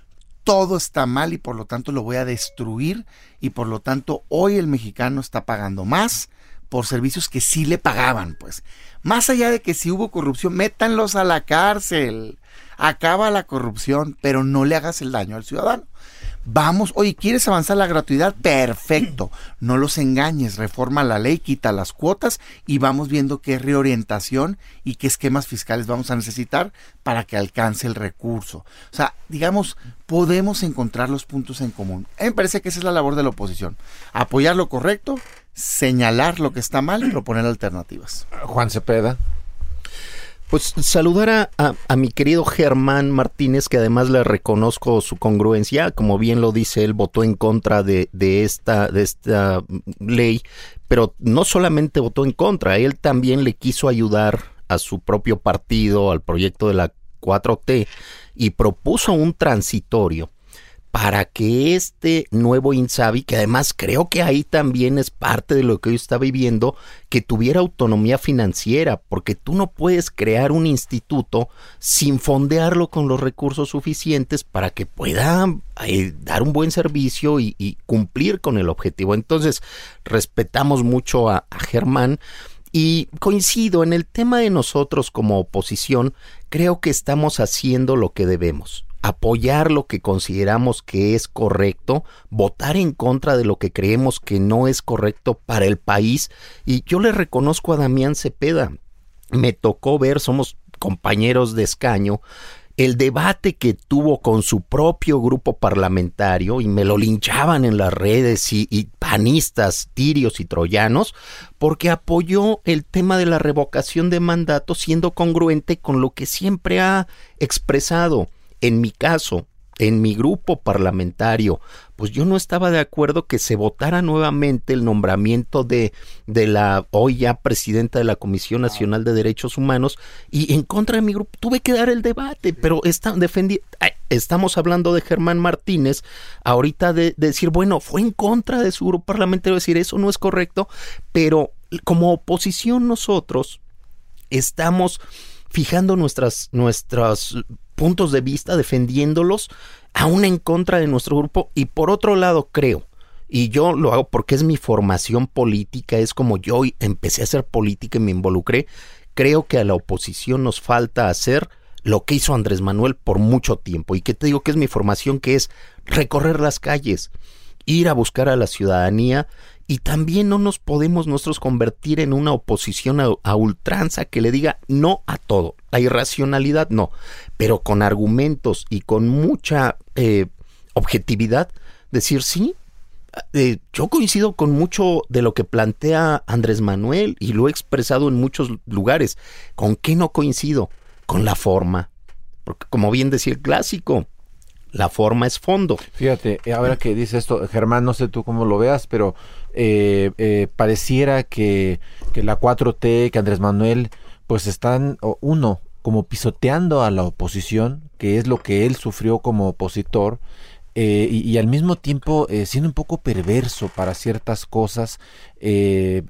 todo está mal y por lo tanto lo voy a destruir y por lo tanto hoy el mexicano está pagando más por servicios que sí le pagaban, pues. Más allá de que si hubo corrupción, métanlos a la cárcel. Acaba la corrupción, pero no le hagas el daño al ciudadano. Vamos, oye, ¿quieres avanzar la gratuidad? Perfecto. No los engañes, reforma la ley, quita las cuotas y vamos viendo qué reorientación y qué esquemas fiscales vamos a necesitar para que alcance el recurso. O sea, digamos, podemos encontrar los puntos en común. A mí me parece que esa es la labor de la oposición. Apoyar lo correcto, señalar lo que está mal y proponer alternativas. Juan Cepeda. Pues saludar a, mi querido Germán Martínez, que además le reconozco su congruencia, como bien lo dice, él votó en contra de, de, esta, de esta ley, pero no solamente votó en contra, él también le quiso ayudar a su propio partido, al proyecto de la 4T, y propuso un transitorio para que este nuevo Insabi, que además creo que ahí también es parte de lo que hoy está viviendo, que tuviera autonomía financiera, porque tú no puedes crear un instituto sin fondearlo con los recursos suficientes para que pueda eh, dar un buen servicio y, cumplir con el objetivo. Entonces, respetamos mucho a Germán. Y coincido en el tema de nosotros como oposición, creo que estamos haciendo lo que debemos apoyar lo que consideramos que es correcto, votar en contra de lo que creemos que no es correcto para el país. Y yo le reconozco a Damián Cepeda, me tocó ver, somos compañeros de escaño, el debate que tuvo con su propio grupo parlamentario y me lo linchaban en las redes y, y, panistas, tirios y troyanos porque apoyó el tema de la revocación de mandato siendo congruente con lo que siempre ha expresado. En mi caso, en mi grupo parlamentario, pues yo no estaba de acuerdo que se votara nuevamente el nombramiento de, de la hoy ya presidenta de la Comisión Nacional de Derechos Humanos y en contra de mi grupo. Tuve que dar el debate, pero está, defendí, estamos hablando de Germán Martínez, ahorita de, de decir, bueno, fue en contra de su grupo parlamentario, decir eso no es correcto, pero como oposición nosotros estamos fijando nuestras, nuestras puntos de vista, defendiéndolos, aún en contra de nuestro grupo. Y por otro lado, creo, y yo lo hago porque es mi formación política, es como yo empecé a hacer política y me involucré, creo que a la oposición nos falta hacer lo que hizo Andrés Manuel por mucho tiempo. Y que te digo que es mi formación, que es recorrer las calles, ir a buscar a la ciudadanía y también no nos podemos nosotros convertir en una oposición a, ultranza que le diga no a todo. La irracionalidad no, pero con argumentos y con mucha eh, objetividad, decir sí. Eh, yo coincido con mucho de lo que plantea Andrés Manuel y lo he expresado en muchos lugares. ¿Con qué no coincido? Con la forma. Porque como bien decía el clásico, La forma es fondo. Fíjate, eh, ahora que dice esto, Germán, no sé tú cómo lo veas, pero eh, eh, pareciera que, que la 4T, que Andrés Manuel, pues están, uno, como pisoteando a la oposición, que es lo que él sufrió como opositor, eh, y, al mismo tiempo siendo un poco perverso para ciertas cosas, e-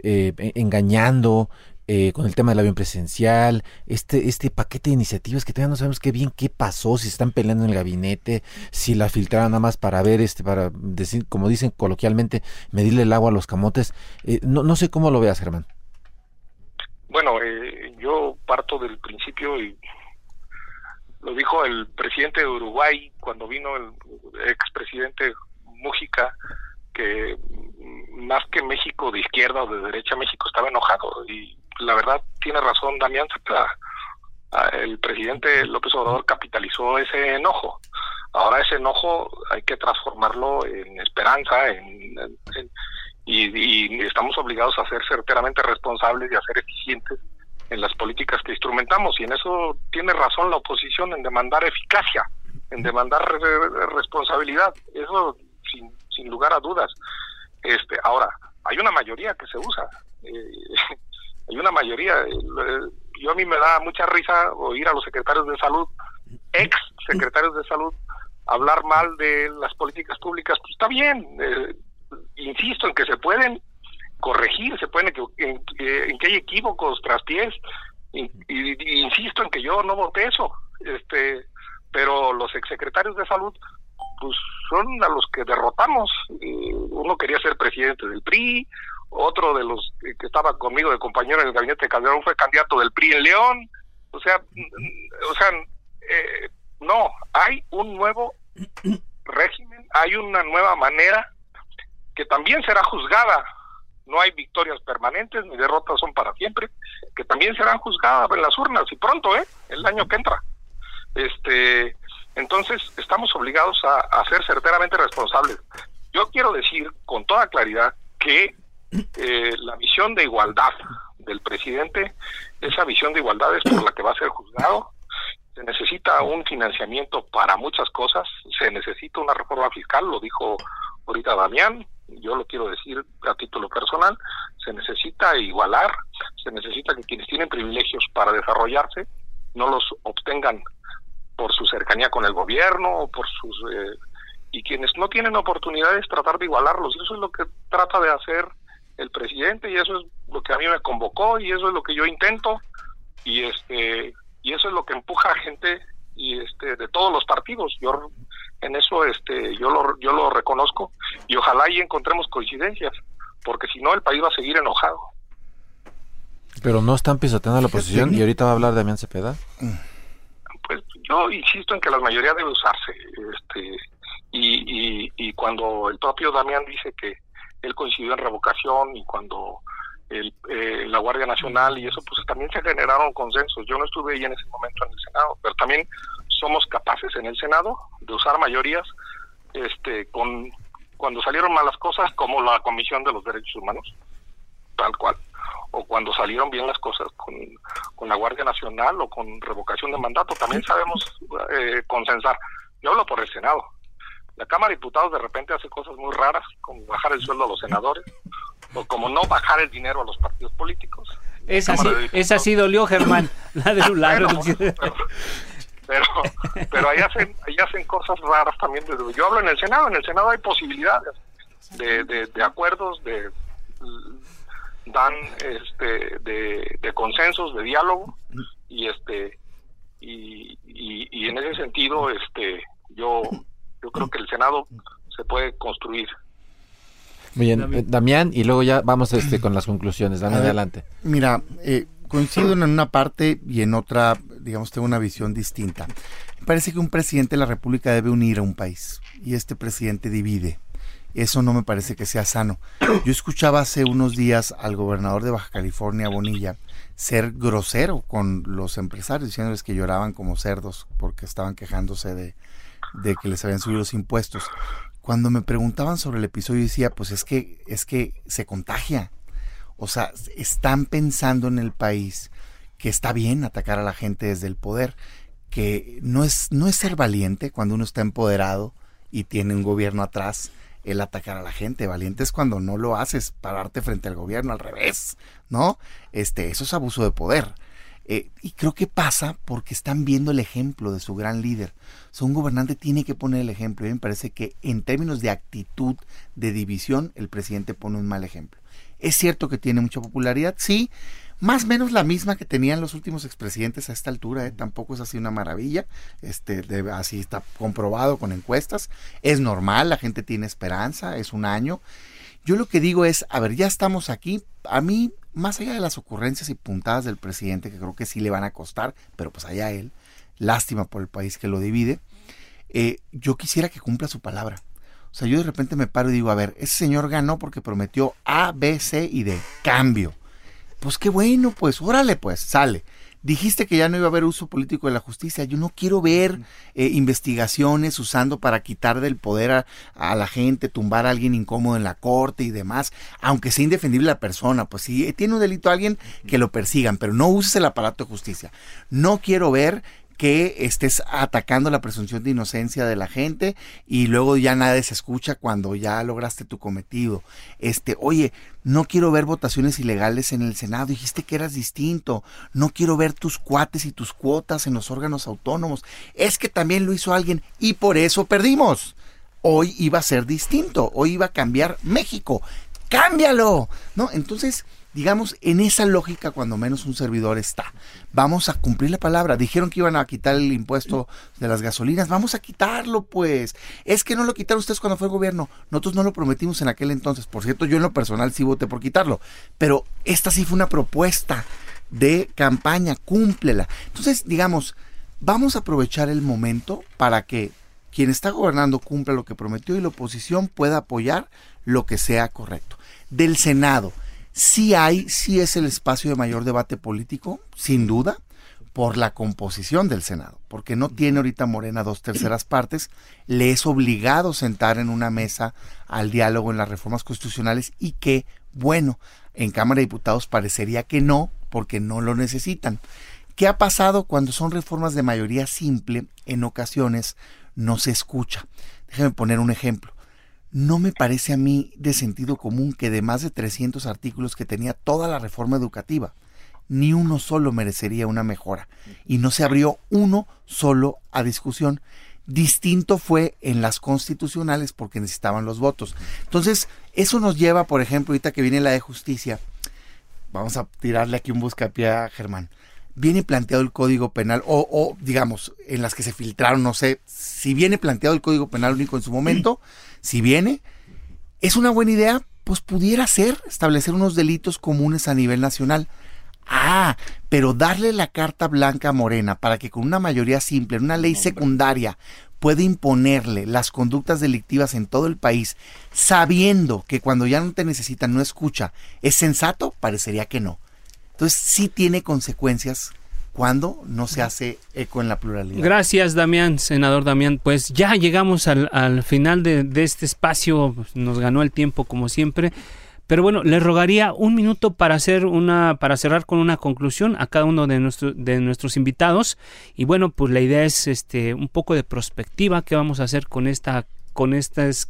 engañando eh, con el tema del avión presidencial, este, este paquete de iniciativas que todavía no sabemos qué bien qué pasó, si están peleando en el gabinete, si la filtraron nada más para ver, este, para decir, como dicen coloquialmente, medirle el agua a los camotes. Eh, no, no sé cómo lo veas, Germán. Bueno, eh, yo parto del principio y lo dijo el presidente de Uruguay cuando vino el expresidente Mújica, que más que México de izquierda o de derecha, México estaba enojado. Y la verdad tiene razón Damián. Ah, El presidente López Obrador capitalizó ese enojo. Ahora ese enojo hay que transformarlo en esperanza, en, y estamos obligados a ser certeramente responsables y a ser eficientes en las políticas que instrumentamos. Y en eso tiene razón la oposición en demandar eficacia, en demandar re- responsabilidad. Eso sin, sin lugar a dudas. Este, ahora, hay una mayoría que se usa. Eh, hay una mayoría. eh, Yo a mí me da mucha risa oír a los secretarios de salud, ex secretarios de salud, hablar mal de las políticas públicas. Pues está bien. eh, insisto en que se pueden corregir, se pueden en, en que hay equívocos, traspiés. Y, y- insisto en que yo no voté eso. Este, pero los exsecretarios de salud pues son a los que derrotamos. Eh, uno quería ser presidente del PRI, otro de los que estaba conmigo de compañero en el gabinete de Calderón fue candidato del PRI en León. O sea, mm, o sea, eh, no, hay un nuevo régimen, hay una nueva manera que también será juzgada. No hay victorias permanentes ni derrotas son para siempre, que también serán juzgadas en las urnas y pronto, ¿eh? El año que entra. Este, entonces estamos obligados a, a ser certeramente responsables. Yo quiero decir con toda claridad que eh, la visión de igualdad del presidente, esa visión de igualdad es por la que va a ser juzgado. Se necesita un financiamiento para muchas cosas, se necesita una reforma fiscal, lo dijo ahorita Damián, yo lo quiero decir a título personal, se necesita igualar, se necesita que quienes tienen privilegios para desarrollarse no los obtengan por su cercanía con el gobierno o por sus eh, y quienes no tienen oportunidades tratar de igualarlos. Eso es lo que trata de hacer el presidente y eso es lo que a mí me convocó y eso es lo que yo intento y este y eso es lo que empuja a gente y este de todos los partidos. Yo en eso este yo lo yo lo reconozco y ojalá ahí encontremos coincidencias porque si no el país va a seguir enojado. Pero no están pisoteando la oposición y ahorita va a hablar Damián Cepeda. pues yo insisto en que la mayoría debe usarse este y, y, y cuando el propio Damián dice que él coincidió en revocación y cuando el, eh, la Guardia Nacional y eso pues también se generaron consensos yo no estuve ahí en ese momento en el Senado pero también somos capaces en el Senado de usar mayorías este con cuando salieron malas cosas como la Comisión de los Derechos Humanos tal cual o cuando salieron bien las cosas con, con la Guardia Nacional o con revocación de mandato, también sabemos eh, consensar. Yo hablo por el Senado. La Cámara de Diputados de repente hace cosas muy raras, como bajar el sueldo a los senadores, o como no bajar el dinero a los partidos políticos. Esa sí, esa sí dolió, Germán. La de la Bueno, pero pero ahí hacen ahí hacen cosas raras también yo hablo en el senado en el senado hay posibilidades de, de, de acuerdos de dan este de, de consensos de diálogo y este y, y, y en ese sentido este yo yo creo que el senado se puede construir Muy bien, eh, Damián, y luego ya vamos este, con las conclusiones. Ver, adelante. Mira, eh, coincido en una parte y en otra, digamos, tengo una visión distinta. Me parece que un presidente de la República debe unir a un país y este presidente divide. Eso no me parece que sea sano. Yo escuchaba hace unos días al gobernador de Baja California, Bonilla, ser grosero con los empresarios, diciéndoles que lloraban como cerdos porque estaban quejándose de, de que les habían subido los impuestos. Cuando me preguntaban sobre el episodio decía, pues es que es que se contagia. O sea, están pensando en el país que está bien atacar a la gente desde el poder, que no es, no es ser valiente cuando uno está empoderado y tiene un gobierno atrás el atacar a la gente. Valiente es cuando no lo haces, pararte frente al gobierno, al revés, ¿no? Este, eso es abuso de poder. Eh, y creo que pasa porque están viendo el ejemplo de su gran líder. Un gobernante tiene que poner el ejemplo. Y me parece que en términos de actitud, de división, el presidente pone un mal ejemplo. Es cierto que tiene mucha popularidad, sí, más o menos la misma que tenían los últimos expresidentes a esta altura, ¿eh? tampoco es así una maravilla, este, así está comprobado con encuestas, es normal, la gente tiene esperanza, es un año. Yo lo que digo es, a ver, ya estamos aquí, a mí, más allá de las ocurrencias y puntadas del presidente, que creo que sí le van a costar, pero pues allá él, lástima por el país que lo divide, eh, yo quisiera que cumpla su palabra. O sea, yo de repente me paro y digo, a ver, ese señor ganó porque prometió A, B, C y D, cambio. Pues qué bueno, pues, órale, pues, sale. Dijiste que ya no iba a haber uso político de la justicia. Yo no quiero ver eh, investigaciones usando para quitar del poder a, a, la gente, tumbar a alguien incómodo en la corte y demás, aunque sea indefendible la persona. Pues si tiene un delito a alguien, que lo persigan, pero no uses el aparato de justicia. No quiero ver que estés atacando la presunción de inocencia de la gente y luego ya nadie se escucha cuando ya lograste tu cometido. Este, oye, no quiero ver votaciones ilegales en el Senado, dijiste que eras distinto, no quiero ver tus cuates y tus cuotas en los órganos autónomos, es que también lo hizo alguien y por eso perdimos. Hoy iba a ser distinto, hoy iba a cambiar México. Cámbialo, ¿no? Entonces, digamos, en esa lógica cuando menos un servidor está. Vamos a cumplir la palabra. Dijeron que iban a quitar el impuesto de las gasolinas. Vamos a quitarlo, pues. Es que no lo quitaron ustedes cuando fue el gobierno. Nosotros no lo prometimos en aquel entonces. Por cierto, yo en lo personal sí voté por quitarlo. Pero esta sí fue una propuesta de campaña. Cúmplela. Entonces, digamos, vamos a aprovechar el momento para que quien está gobernando cumpla lo que prometió y la oposición pueda apoyar lo que sea correcto. Del Senado Sí hay, sí es el espacio de mayor debate político, sin duda, por la composición del Senado, porque no tiene ahorita Morena dos terceras partes, le es obligado sentar en una mesa al diálogo en las reformas constitucionales y que, bueno, en Cámara de Diputados parecería que no, porque no lo necesitan. ¿Qué ha pasado cuando son reformas de mayoría simple? En ocasiones no se escucha. Déjeme poner un ejemplo no me parece a mí de sentido común que de más de 300 artículos que tenía toda la reforma educativa, ni uno solo merecería una mejora. Y no se abrió uno solo a discusión. Distinto fue en las constitucionales porque necesitaban los votos. Entonces, eso nos lleva, por ejemplo, ahorita que viene la de justicia, vamos a tirarle aquí un buscapié a Germán. Viene planteado el Código Penal, o, o digamos, en las que se filtraron, no sé, si viene planteado el Código Penal único en su momento, si viene, es una buena idea, pues pudiera ser establecer unos delitos comunes a nivel nacional. Ah, pero darle la carta blanca a Morena para que con una mayoría simple, en una ley secundaria, pueda imponerle las conductas delictivas en todo el país, sabiendo que cuando ya no te necesitan no escucha, ¿es sensato? Parecería que no. Entonces sí tiene consecuencias cuando no se hace eco en la pluralidad. Gracias, Damián, senador Damián. Pues ya llegamos al, final de, este espacio, nos ganó el tiempo como siempre. Pero bueno, le rogaría un minuto para hacer una, para cerrar con una conclusión a cada uno de, de nuestros invitados. Y bueno, pues la idea es este un poco de prospectiva que vamos a hacer con esta, con estas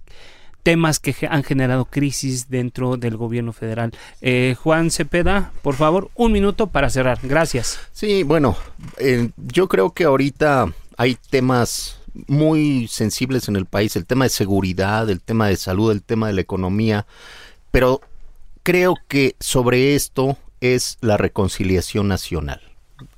temas que han generado crisis dentro del gobierno federal. Eh, Juan Cepeda, por favor, un minuto para cerrar. Gracias. Sí, bueno, eh, yo creo que ahorita hay temas muy sensibles en el país, el tema de seguridad, el tema de salud, el tema de la economía, pero creo que sobre esto es la reconciliación nacional.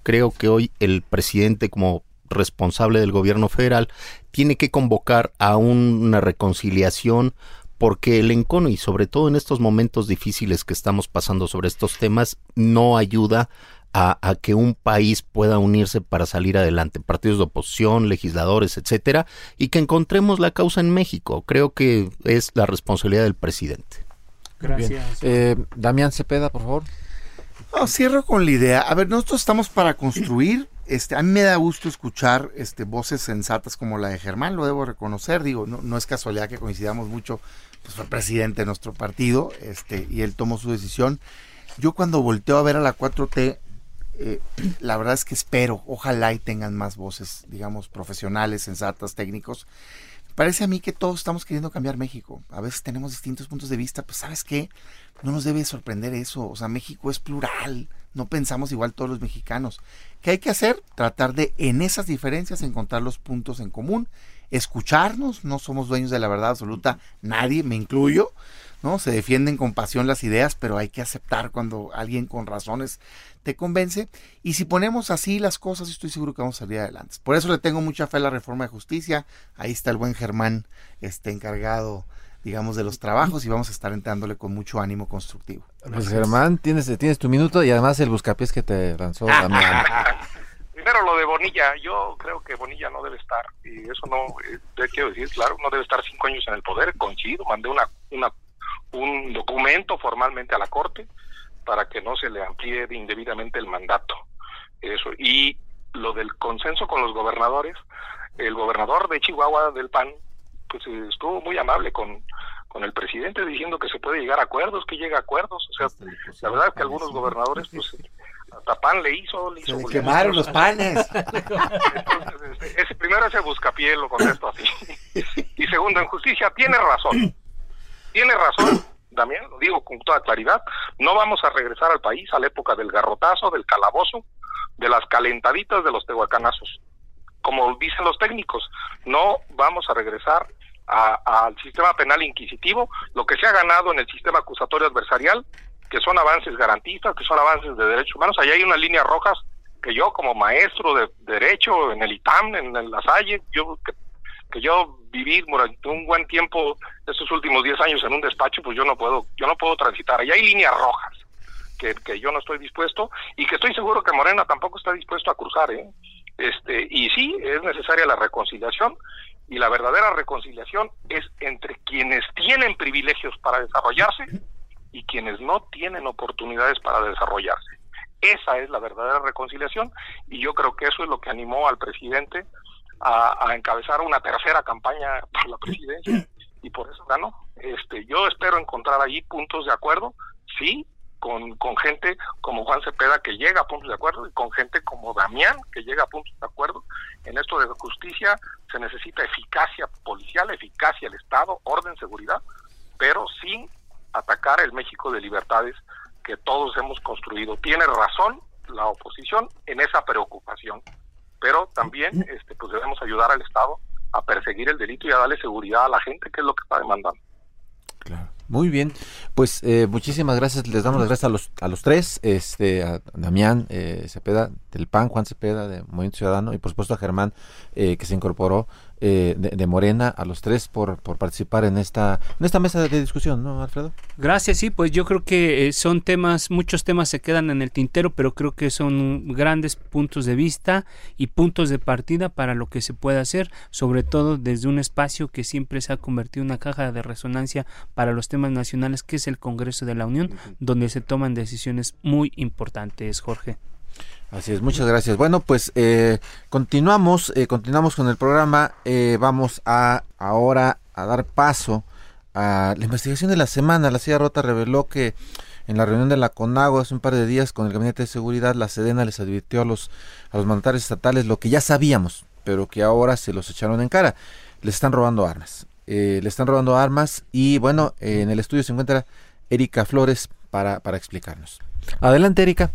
Creo que hoy el presidente como responsable del gobierno federal tiene que convocar a una reconciliación porque el encono y sobre todo en estos momentos difíciles que estamos pasando sobre estos temas no ayuda a, a, que un país pueda unirse para salir adelante, partidos de oposición, legisladores, etcétera, y que encontremos la causa en México. Creo que es la responsabilidad del presidente. Gracias. Eh, Damián Cepeda, por favor. cierro con la idea. A ver, nosotros estamos para construir este, a mí me da gusto escuchar este, voces sensatas como la de Germán, lo debo reconocer, digo, no, es casualidad que coincidamos mucho, pues fue presidente de nuestro partido, este, y él tomó su decisión. Yo cuando volteo a ver a la 4T, eh, la verdad es que espero, ojalá y tengan más voces, digamos, profesionales, sensatas, técnicos. Parece a mí que todos estamos queriendo cambiar México. A veces tenemos distintos puntos de vista, pues sabes qué, no nos debe sorprender eso. O sea, México es plural, no pensamos igual todos los mexicanos. ¿Qué hay que hacer? Tratar de en esas diferencias encontrar los puntos en común, escucharnos, no somos dueños de la verdad absoluta, nadie, me incluyo, ¿no? Se defienden con pasión las ideas, pero hay que aceptar cuando alguien con razones te convence. Y si ponemos así las cosas, estoy seguro que vamos a salir adelante. Por eso le tengo mucha fe a la reforma de justicia. Ahí está el buen Germán, este encargado, digamos, de los trabajos y vamos a estar entrándole con mucho ánimo constructivo. Pues Germán, tienes, tienes tu minuto y además el buscapiés que te lanzó Damián. Primero lo de Bonilla, yo creo que Bonilla no debe estar, y eso no, eh, quiero decir, claro, no debe estar cinco años en el poder, coincido, mandé una, una un documento formalmente a la Corte para que no se le amplíe indebidamente el mandato. Eso. Y lo del consenso con los gobernadores, el gobernador de Chihuahua del PAN, pues estuvo muy amable con, con el presidente diciendo que se puede llegar a acuerdos, que llega a acuerdos. O sea, la verdad es que algunos gobernadores, pues hasta pan le hizo. Le hizo quemaron los panes. Entonces, ese, primero ese buscapié lo contesto así. Y segundo, en justicia, tiene razón tiene razón, también lo digo con toda claridad, no vamos a regresar al país a la época del garrotazo, del calabozo, de las calentaditas de los tehuacanazos. Como dicen los técnicos, no vamos a regresar al sistema penal inquisitivo, lo que se ha ganado en el sistema acusatorio adversarial, que son avances garantistas, que son avances de derechos humanos. Ahí hay unas líneas rojas que yo como maestro de derecho en el ITAM, en la Salle, yo que que yo viví durante un buen tiempo estos últimos 10 años en un despacho, pues yo no puedo, yo no puedo transitar. Ahí hay líneas rojas que, que yo no estoy dispuesto y que estoy seguro que Morena tampoco está dispuesto a cruzar, ¿eh? Este, y sí, es necesaria la reconciliación y la verdadera reconciliación es entre quienes tienen privilegios para desarrollarse y quienes no tienen oportunidades para desarrollarse. Esa es la verdadera reconciliación y yo creo que eso es lo que animó al presidente a, encabezar una tercera campaña por la presidencia y por eso ganó. Este, yo espero encontrar allí puntos de acuerdo, sí, con, con gente como Juan Cepeda que llega a puntos de acuerdo y con gente como Damián que llega a puntos de acuerdo. En esto de justicia se necesita eficacia policial, eficacia del Estado, orden, seguridad, pero sin atacar el México de libertades que todos hemos construido. Tiene razón la oposición en esa preocupación pero también este, pues debemos ayudar al Estado a perseguir el delito y a darle seguridad a la gente, que es lo que está demandando. Claro. Muy bien, pues eh, muchísimas gracias, les damos las gracias a los, a los tres, este, a Damián eh, Cepeda del PAN, Juan Cepeda de Movimiento Ciudadano y por supuesto a Germán eh, que se incorporó eh, de, Morena, a los tres por, por participar en esta, en esta mesa de discusión, ¿no, Alfredo? Gracias, sí, pues yo creo que son temas, muchos temas se quedan en el tintero, pero creo que son grandes puntos de vista y puntos de partida para lo que se puede hacer, sobre todo desde un espacio que siempre se ha convertido en una caja de resonancia para los temas nacionales, que es el Congreso de la Unión, donde se toman decisiones muy importantes, Jorge. Así es, muchas gracias. Bueno, pues eh, continuamos, eh, continuamos con el programa. Eh, vamos a ahora a dar paso a la investigación de la semana. La silla rota reveló que en la reunión de la CONAGO hace un par de días con el Gabinete de Seguridad, la Sedena les advirtió a los, a los mandatarios estatales lo que ya sabíamos, pero que ahora se los echaron en cara. Les están robando armas. Eh, le están robando armas y bueno, en el estudio se encuentra Erika Flores para, para explicarnos. Adelante, Erika.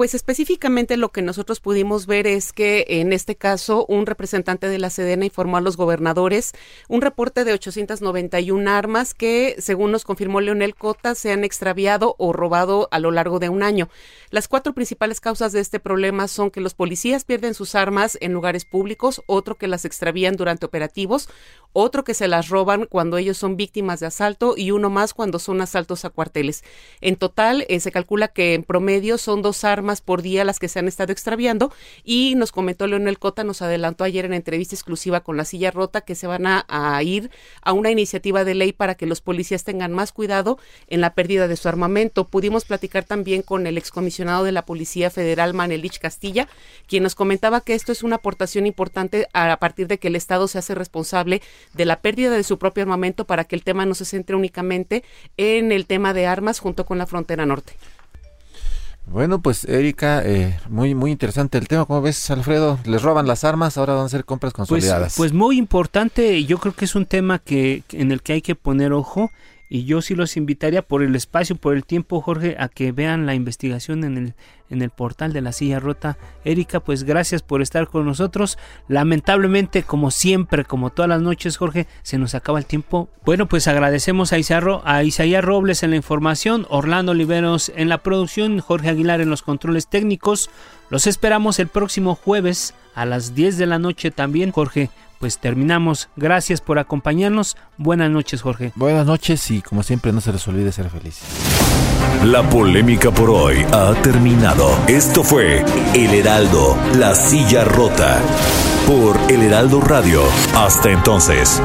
Pues específicamente lo que nosotros pudimos ver es que en este caso un representante de la Sedena informó a los gobernadores un reporte de 891 armas que, según nos confirmó Leonel Cota, se han extraviado o robado a lo largo de un año. Las cuatro principales causas de este problema son que los policías pierden sus armas en lugares públicos, otro que las extravían durante operativos, otro que se las roban cuando ellos son víctimas de asalto y uno más cuando son asaltos a cuarteles. En total, eh, se calcula que en promedio son dos armas por día las que se han estado extraviando y nos comentó Leonel Cota, nos adelantó ayer en entrevista exclusiva con la silla rota que se van a, a ir a una iniciativa de ley para que los policías tengan más cuidado en la pérdida de su armamento. Pudimos platicar también con el excomisionado de la Policía Federal, Manelich Castilla, quien nos comentaba que esto es una aportación importante a partir de que el Estado se hace responsable de la pérdida de su propio armamento para que el tema no se centre únicamente en el tema de armas junto con la frontera norte. Bueno, pues Erika, eh, muy muy interesante el tema. ¿Cómo ves, Alfredo? Les roban las armas, ahora van a ser compras Pues, consolidadas. pues muy importante, yo creo que es un tema que en el que hay que poner ojo y yo sí los invitaría por el espacio, por el tiempo, Jorge, a que vean la investigación en el en el portal de la silla rota. Erika, pues gracias por estar con nosotros. Lamentablemente, como siempre, como todas las noches, Jorge, se nos acaba el tiempo. Bueno, pues agradecemos a, Isarro, Isaías Robles en la información, Orlando Oliveros en la producción, Jorge Aguilar en los controles técnicos. Los esperamos el próximo jueves a las 10 de la noche también, Jorge. Pues terminamos. Gracias por acompañarnos. Buenas noches, Jorge. Buenas noches y como siempre no se les olvide ser felices. La polémica por hoy ha terminado. Esto fue El Heraldo, la silla rota. Por El Heraldo Radio. Hasta entonces.